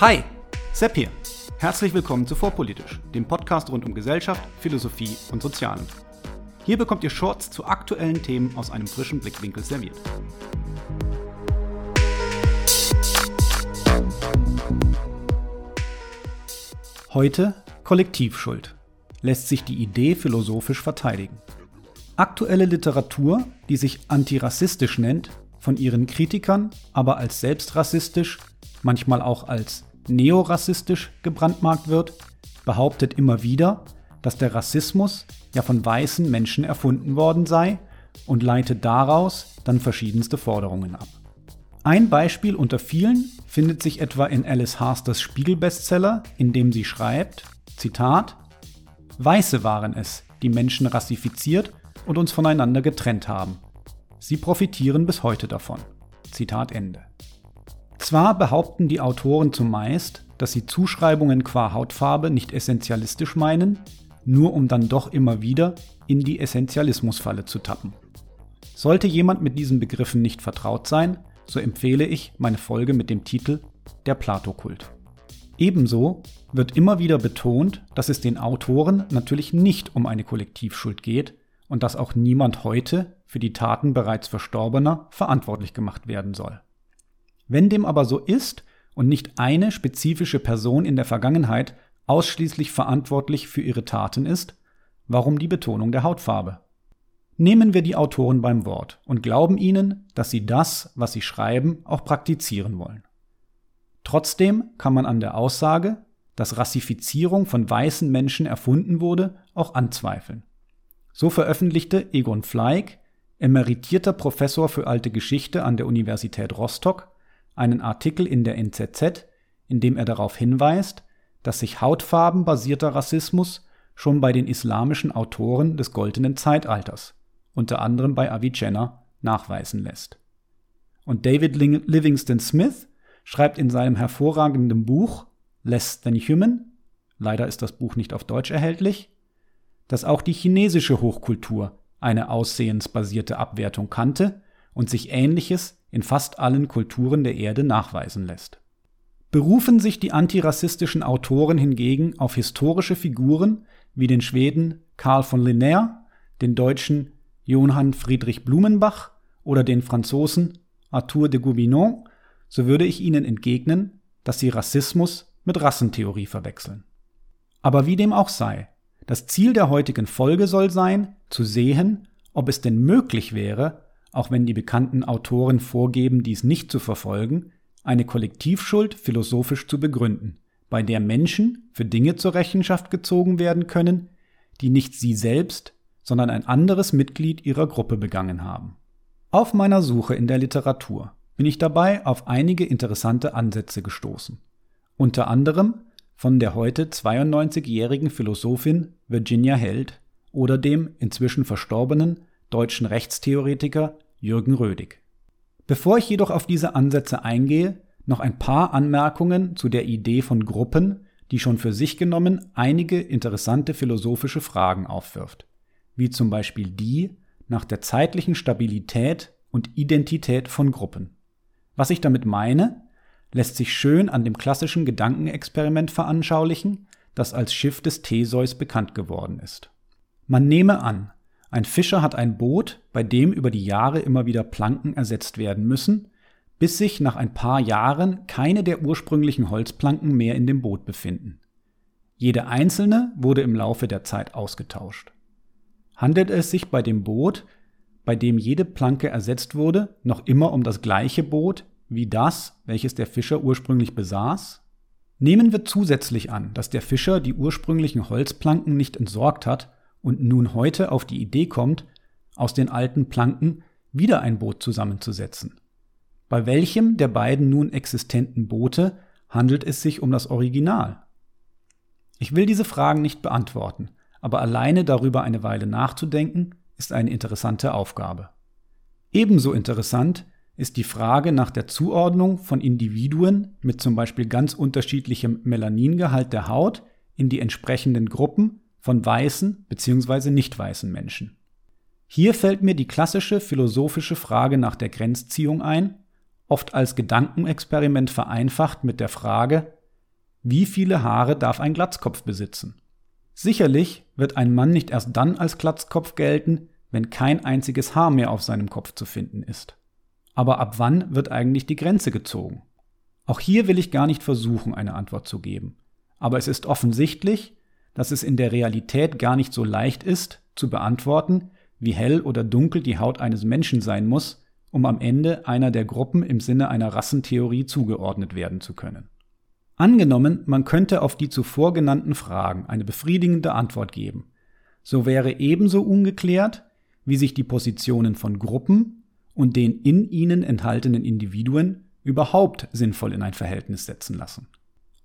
Hi, Sepp hier. Herzlich willkommen zu Vorpolitisch, dem Podcast rund um Gesellschaft, Philosophie und Sozialen. Hier bekommt ihr Shorts zu aktuellen Themen aus einem frischen Blickwinkel serviert. Heute Kollektivschuld. Lässt sich die Idee philosophisch verteidigen. Aktuelle Literatur, die sich antirassistisch nennt, von ihren Kritikern aber als selbstrassistisch, manchmal auch als neorassistisch gebrandmarkt wird, behauptet immer wieder, dass der Rassismus ja von weißen Menschen erfunden worden sei und leitet daraus dann verschiedenste Forderungen ab. Ein Beispiel unter vielen findet sich etwa in Alice Harsters Spiegel-Bestseller, in dem sie schreibt, Zitat, Weiße waren es, die Menschen rassifiziert und uns voneinander getrennt haben. Sie profitieren bis heute davon. Zitat Ende. Zwar behaupten die Autoren zumeist, dass sie Zuschreibungen qua Hautfarbe nicht essentialistisch meinen, nur um dann doch immer wieder in die Essentialismusfalle zu tappen. Sollte jemand mit diesen Begriffen nicht vertraut sein, so empfehle ich meine Folge mit dem Titel Der Platokult. Ebenso wird immer wieder betont, dass es den Autoren natürlich nicht um eine Kollektivschuld geht und dass auch niemand heute für die Taten bereits Verstorbener verantwortlich gemacht werden soll. Wenn dem aber so ist und nicht eine spezifische Person in der Vergangenheit ausschließlich verantwortlich für ihre Taten ist, warum die Betonung der Hautfarbe? Nehmen wir die Autoren beim Wort und glauben ihnen, dass sie das, was sie schreiben, auch praktizieren wollen. Trotzdem kann man an der Aussage, dass Rassifizierung von weißen Menschen erfunden wurde, auch anzweifeln. So veröffentlichte Egon Fleig, emeritierter Professor für alte Geschichte an der Universität Rostock, einen Artikel in der NZZ, in dem er darauf hinweist, dass sich hautfarbenbasierter Rassismus schon bei den islamischen Autoren des goldenen Zeitalters, unter anderem bei Avicenna, nachweisen lässt. Und David Livingston Smith schreibt in seinem hervorragenden Buch Less Than Human, leider ist das Buch nicht auf Deutsch erhältlich, dass auch die chinesische Hochkultur eine aussehensbasierte Abwertung kannte und sich Ähnliches in fast allen Kulturen der Erde nachweisen lässt. Berufen sich die antirassistischen Autoren hingegen auf historische Figuren wie den Schweden Karl von Linnaeus, den Deutschen Johann Friedrich Blumenbach oder den Franzosen Arthur de Gobineau, so würde ich ihnen entgegnen, dass sie Rassismus mit Rassentheorie verwechseln. Aber wie dem auch sei, das Ziel der heutigen Folge soll sein, zu sehen, ob es denn möglich wäre, auch wenn die bekannten Autoren vorgeben, dies nicht zu verfolgen, eine Kollektivschuld philosophisch zu begründen, bei der Menschen für Dinge zur Rechenschaft gezogen werden können, die nicht sie selbst, sondern ein anderes Mitglied ihrer Gruppe begangen haben. Auf meiner Suche in der Literatur bin ich dabei auf einige interessante Ansätze gestoßen. Unter anderem von der heute 92-jährigen Philosophin Virginia Held oder dem inzwischen verstorbenen deutschen Rechtstheoretiker Jürgen Rödig. Bevor ich jedoch auf diese Ansätze eingehe, noch ein paar Anmerkungen zu der Idee von Gruppen, die schon für sich genommen einige interessante philosophische Fragen aufwirft, wie zum Beispiel die nach der zeitlichen Stabilität und Identität von Gruppen. Was ich damit meine, lässt sich schön an dem klassischen Gedankenexperiment veranschaulichen, das als Schiff des Theseus bekannt geworden ist. Man nehme an, ein Fischer hat ein Boot, bei dem über die Jahre immer wieder Planken ersetzt werden müssen, bis sich nach ein paar Jahren keine der ursprünglichen Holzplanken mehr in dem Boot befinden. Jede einzelne wurde im Laufe der Zeit ausgetauscht. Handelt es sich bei dem Boot, bei dem jede Planke ersetzt wurde, noch immer um das gleiche Boot wie das, welches der Fischer ursprünglich besaß? Nehmen wir zusätzlich an, dass der Fischer die ursprünglichen Holzplanken nicht entsorgt hat und nun heute auf die Idee kommt, aus den alten Planken wieder ein Boot zusammenzusetzen. Bei welchem der beiden nun existenten Boote handelt es sich um das Original? Ich will diese Fragen nicht beantworten, aber alleine darüber eine Weile nachzudenken, ist eine interessante Aufgabe. Ebenso interessant ist die Frage nach der Zuordnung von Individuen mit zum Beispiel ganz unterschiedlichem Melaningehalt der Haut in die entsprechenden Gruppen von weißen bzw. nicht weißen Menschen. Hier fällt mir die klassische philosophische Frage nach der Grenzziehung ein, oft als Gedankenexperiment vereinfacht mit der Frage, Wie viele Haare darf ein Glatzkopf besitzen? Sicherlich wird ein Mann nicht erst dann als Glatzkopf gelten, wenn kein einziges Haar mehr auf seinem Kopf zu finden ist. Aber ab wann wird eigentlich die Grenze gezogen? Auch hier will ich gar nicht versuchen, eine Antwort zu geben. Aber es ist offensichtlich, dass es in der Realität gar nicht so leicht ist, zu beantworten, wie hell oder dunkel die Haut eines Menschen sein muss, um am Ende einer der Gruppen im Sinne einer Rassentheorie zugeordnet werden zu können. Angenommen, man könnte auf die zuvor genannten Fragen eine befriedigende Antwort geben, so wäre ebenso ungeklärt, wie sich die Positionen von Gruppen und den in ihnen enthaltenen Individuen überhaupt sinnvoll in ein Verhältnis setzen lassen.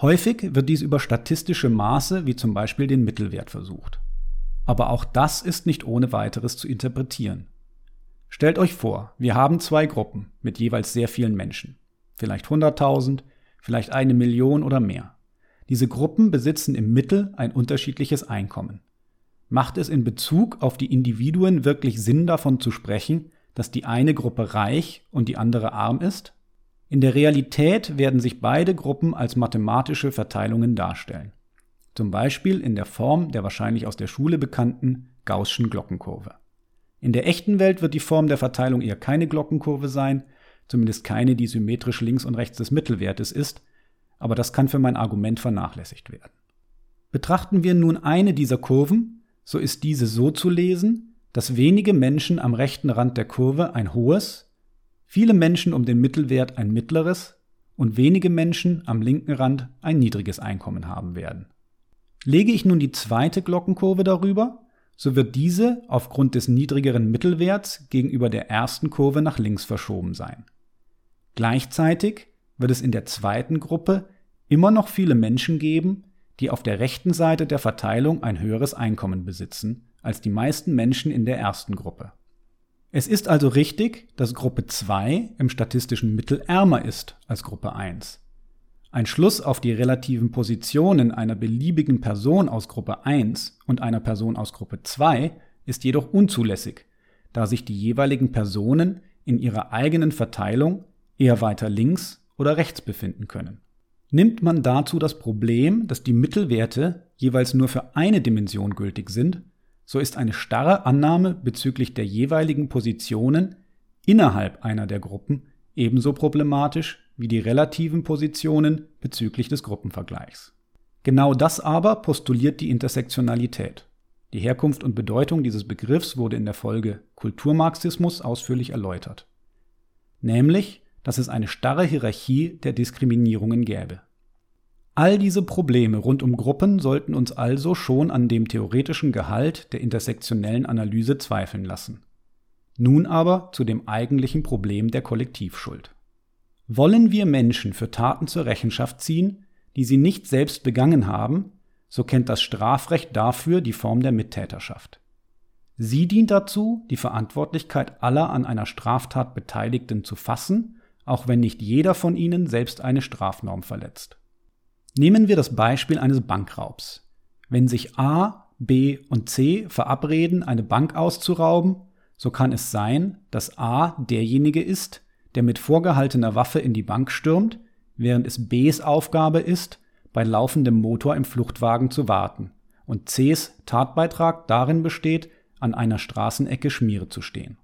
Häufig wird dies über statistische Maße wie zum Beispiel den Mittelwert versucht. Aber auch das ist nicht ohne weiteres zu interpretieren. Stellt euch vor, wir haben zwei Gruppen mit jeweils sehr vielen Menschen. Vielleicht 100.000, vielleicht eine Million oder mehr. Diese Gruppen besitzen im Mittel ein unterschiedliches Einkommen. Macht es in Bezug auf die Individuen wirklich Sinn davon zu sprechen, dass die eine Gruppe reich und die andere arm ist? In der Realität werden sich beide Gruppen als mathematische Verteilungen darstellen. Zum Beispiel in der Form der wahrscheinlich aus der Schule bekannten Gaußschen Glockenkurve. In der echten Welt wird die Form der Verteilung eher keine Glockenkurve sein, zumindest keine, die symmetrisch links und rechts des Mittelwertes ist, aber das kann für mein Argument vernachlässigt werden. Betrachten wir nun eine dieser Kurven, so ist diese so zu lesen, dass wenige Menschen am rechten Rand der Kurve ein hohes, viele Menschen um den Mittelwert ein mittleres und wenige Menschen am linken Rand ein niedriges Einkommen haben werden. Lege ich nun die zweite Glockenkurve darüber, so wird diese aufgrund des niedrigeren Mittelwerts gegenüber der ersten Kurve nach links verschoben sein. Gleichzeitig wird es in der zweiten Gruppe immer noch viele Menschen geben, die auf der rechten Seite der Verteilung ein höheres Einkommen besitzen als die meisten Menschen in der ersten Gruppe. Es ist also richtig, dass Gruppe 2 im statistischen Mittel ärmer ist als Gruppe 1. Ein Schluss auf die relativen Positionen einer beliebigen Person aus Gruppe 1 und einer Person aus Gruppe 2 ist jedoch unzulässig, da sich die jeweiligen Personen in ihrer eigenen Verteilung eher weiter links oder rechts befinden können. Nimmt man dazu das Problem, dass die Mittelwerte jeweils nur für eine Dimension gültig sind, so ist eine starre Annahme bezüglich der jeweiligen Positionen innerhalb einer der Gruppen ebenso problematisch wie die relativen Positionen bezüglich des Gruppenvergleichs. Genau das aber postuliert die Intersektionalität. Die Herkunft und Bedeutung dieses Begriffs wurde in der Folge Kulturmarxismus ausführlich erläutert. Nämlich, dass es eine starre Hierarchie der Diskriminierungen gäbe. All diese Probleme rund um Gruppen sollten uns also schon an dem theoretischen Gehalt der intersektionellen Analyse zweifeln lassen. Nun aber zu dem eigentlichen Problem der Kollektivschuld. Wollen wir Menschen für Taten zur Rechenschaft ziehen, die sie nicht selbst begangen haben, so kennt das Strafrecht dafür die Form der Mittäterschaft. Sie dient dazu, die Verantwortlichkeit aller an einer Straftat Beteiligten zu fassen, auch wenn nicht jeder von ihnen selbst eine Strafnorm verletzt. Nehmen wir das Beispiel eines Bankraubs. Wenn sich A, B und C verabreden, eine Bank auszurauben, so kann es sein, dass A derjenige ist, der mit vorgehaltener Waffe in die Bank stürmt, während es Bs Aufgabe ist, bei laufendem Motor im Fluchtwagen zu warten und Cs Tatbeitrag darin besteht, an einer Straßenecke Schmiere zu stehen.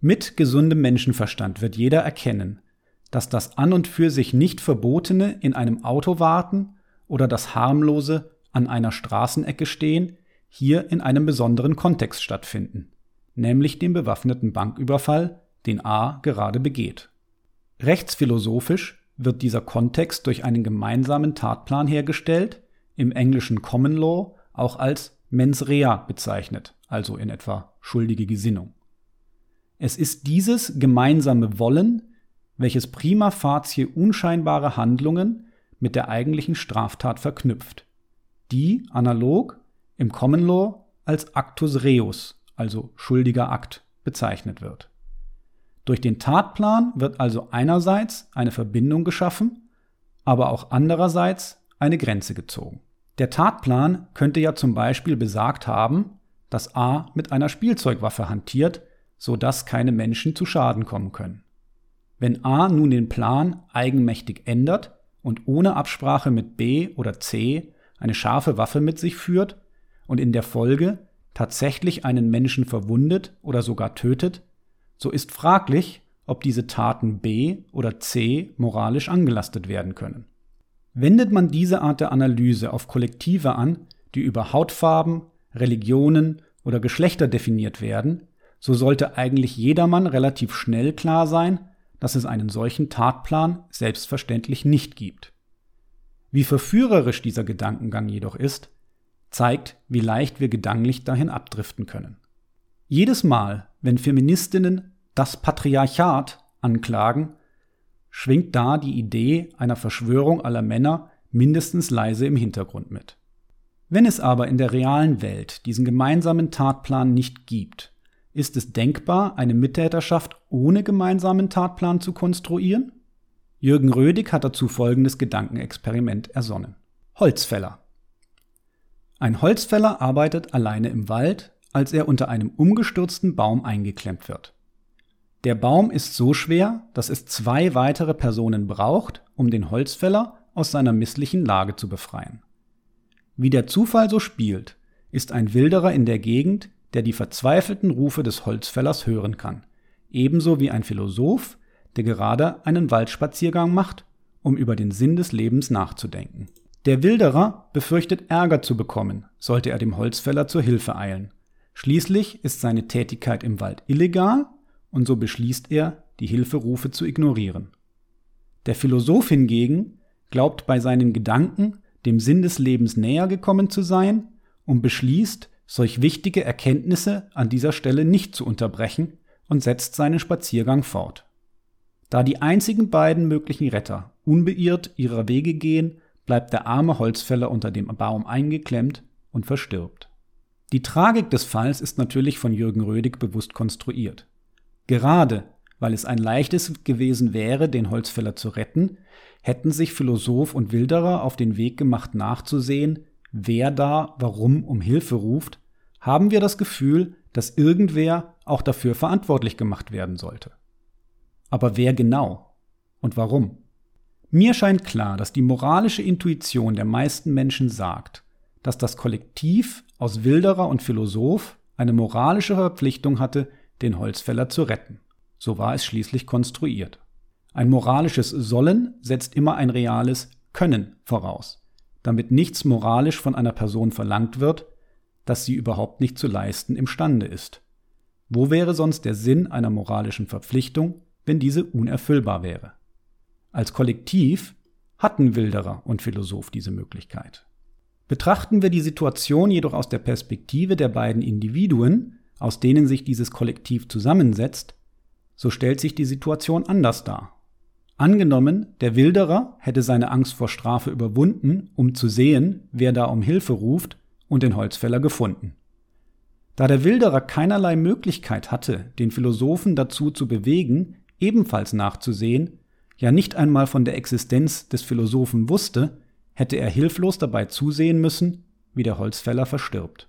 Mit gesundem Menschenverstand wird jeder erkennen, dass das an und für sich nicht Verbotene in einem Auto warten oder das harmlose an einer Straßenecke stehen hier in einem besonderen Kontext stattfinden, nämlich dem bewaffneten Banküberfall, den A gerade begeht. Rechtsphilosophisch wird dieser Kontext durch einen gemeinsamen Tatplan hergestellt, im englischen Common Law auch als mens rea bezeichnet, also in etwa schuldige Gesinnung. Es ist dieses gemeinsame Wollen, welches prima facie unscheinbare Handlungen mit der eigentlichen Straftat verknüpft, die analog im Common Law als Actus reus, also schuldiger Akt, bezeichnet wird. Durch den Tatplan wird also einerseits eine Verbindung geschaffen, aber auch andererseits eine Grenze gezogen. Der Tatplan könnte ja zum Beispiel besagt haben, dass A mit einer Spielzeugwaffe hantiert, sodass keine Menschen zu Schaden kommen können. Wenn A nun den Plan eigenmächtig ändert und ohne Absprache mit B oder C eine scharfe Waffe mit sich führt und in der Folge tatsächlich einen Menschen verwundet oder sogar tötet, so ist fraglich, ob diese Taten B oder C moralisch angelastet werden können. Wendet man diese Art der Analyse auf Kollektive an, die über Hautfarben, Religionen oder Geschlechter definiert werden, so sollte eigentlich jedermann relativ schnell klar sein, dass es einen solchen Tatplan selbstverständlich nicht gibt. Wie verführerisch dieser Gedankengang jedoch ist, zeigt, wie leicht wir gedanklich dahin abdriften können. Jedes Mal, wenn Feministinnen das Patriarchat anklagen, schwingt da die Idee einer Verschwörung aller Männer mindestens leise im Hintergrund mit. Wenn es aber in der realen Welt diesen gemeinsamen Tatplan nicht gibt, ist es denkbar, eine Mittäterschaft ohne gemeinsamen Tatplan zu konstruieren? Jürgen Rödig hat dazu folgendes Gedankenexperiment ersonnen. Holzfäller. Ein Holzfäller arbeitet alleine im Wald, als er unter einem umgestürzten Baum eingeklemmt wird. Der Baum ist so schwer, dass es zwei weitere Personen braucht, um den Holzfäller aus seiner misslichen Lage zu befreien. Wie der Zufall so spielt, ist ein Wilderer in der Gegend, der die verzweifelten Rufe des Holzfällers hören kann, ebenso wie ein Philosoph, der gerade einen Waldspaziergang macht, um über den Sinn des Lebens nachzudenken. Der Wilderer befürchtet Ärger zu bekommen, sollte er dem Holzfäller zur Hilfe eilen. Schließlich ist seine Tätigkeit im Wald illegal und so beschließt er, die Hilferufe zu ignorieren. Der Philosoph hingegen glaubt bei seinen Gedanken dem Sinn des Lebens näher gekommen zu sein und beschließt, solch wichtige Erkenntnisse an dieser Stelle nicht zu unterbrechen und setzt seinen Spaziergang fort. Da die einzigen beiden möglichen Retter unbeirrt ihrer Wege gehen, bleibt der arme Holzfäller unter dem Baum eingeklemmt und verstirbt. Die Tragik des Falls ist natürlich von Jürgen Rödig bewusst konstruiert. Gerade weil es ein leichtes gewesen wäre, den Holzfäller zu retten, hätten sich Philosoph und Wilderer auf den Weg gemacht nachzusehen, wer da warum um Hilfe ruft, haben wir das Gefühl, dass irgendwer auch dafür verantwortlich gemacht werden sollte. Aber wer genau und warum? Mir scheint klar, dass die moralische Intuition der meisten Menschen sagt, dass das Kollektiv aus Wilderer und Philosoph eine moralische Verpflichtung hatte, den Holzfäller zu retten. So war es schließlich konstruiert. Ein moralisches Sollen setzt immer ein reales Können voraus, damit nichts moralisch von einer Person verlangt wird, das sie überhaupt nicht zu leisten imstande ist. Wo wäre sonst der Sinn einer moralischen Verpflichtung, wenn diese unerfüllbar wäre? Als Kollektiv hatten Wilderer und Philosoph diese Möglichkeit. Betrachten wir die Situation jedoch aus der Perspektive der beiden Individuen, aus denen sich dieses Kollektiv zusammensetzt, so stellt sich die Situation anders dar. Angenommen, der Wilderer hätte seine Angst vor Strafe überwunden, um zu sehen, wer da um Hilfe ruft und den Holzfäller gefunden. Da der Wilderer keinerlei Möglichkeit hatte, den Philosophen dazu zu bewegen, ebenfalls nachzusehen, ja nicht einmal von der Existenz des Philosophen wusste, hätte er hilflos dabei zusehen müssen, wie der Holzfäller verstirbt.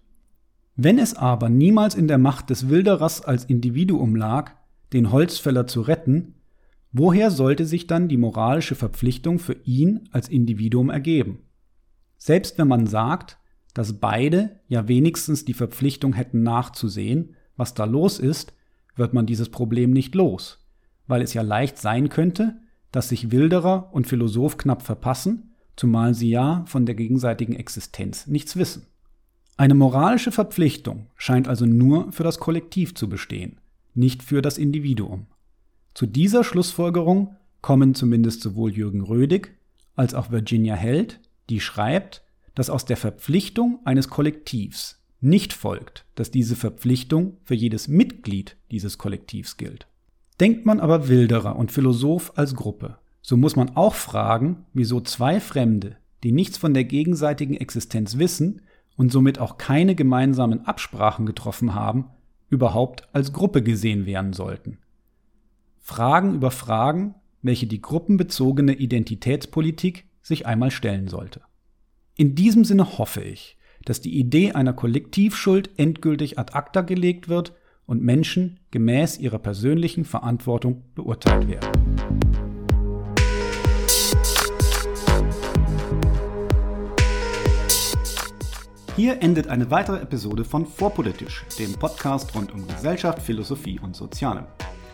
Wenn es aber niemals in der Macht des Wilderers als Individuum lag, den Holzfäller zu retten, woher sollte sich dann die moralische Verpflichtung für ihn als Individuum ergeben? Selbst wenn man sagt, dass beide ja wenigstens die Verpflichtung hätten nachzusehen, was da los ist, wird man dieses Problem nicht los, weil es ja leicht sein könnte, dass sich Wilderer und Philosoph knapp verpassen, zumal sie ja von der gegenseitigen Existenz nichts wissen. Eine moralische Verpflichtung scheint also nur für das Kollektiv zu bestehen, nicht für das Individuum. Zu dieser Schlussfolgerung kommen zumindest sowohl Jürgen Rödig als auch Virginia Held, die schreibt, dass aus der Verpflichtung eines Kollektivs nicht folgt, dass diese Verpflichtung für jedes Mitglied dieses Kollektivs gilt. Denkt man aber Wilderer und Philosoph als Gruppe, so muss man auch fragen, wieso zwei Fremde, die nichts von der gegenseitigen Existenz wissen und somit auch keine gemeinsamen Absprachen getroffen haben, überhaupt als Gruppe gesehen werden sollten. Fragen über Fragen, welche die gruppenbezogene Identitätspolitik sich einmal stellen sollte. In diesem Sinne hoffe ich, dass die Idee einer Kollektivschuld endgültig ad acta gelegt wird und Menschen gemäß ihrer persönlichen Verantwortung beurteilt werden. Hier endet eine weitere Episode von Vorpolitisch, dem Podcast rund um Gesellschaft, Philosophie und Soziale.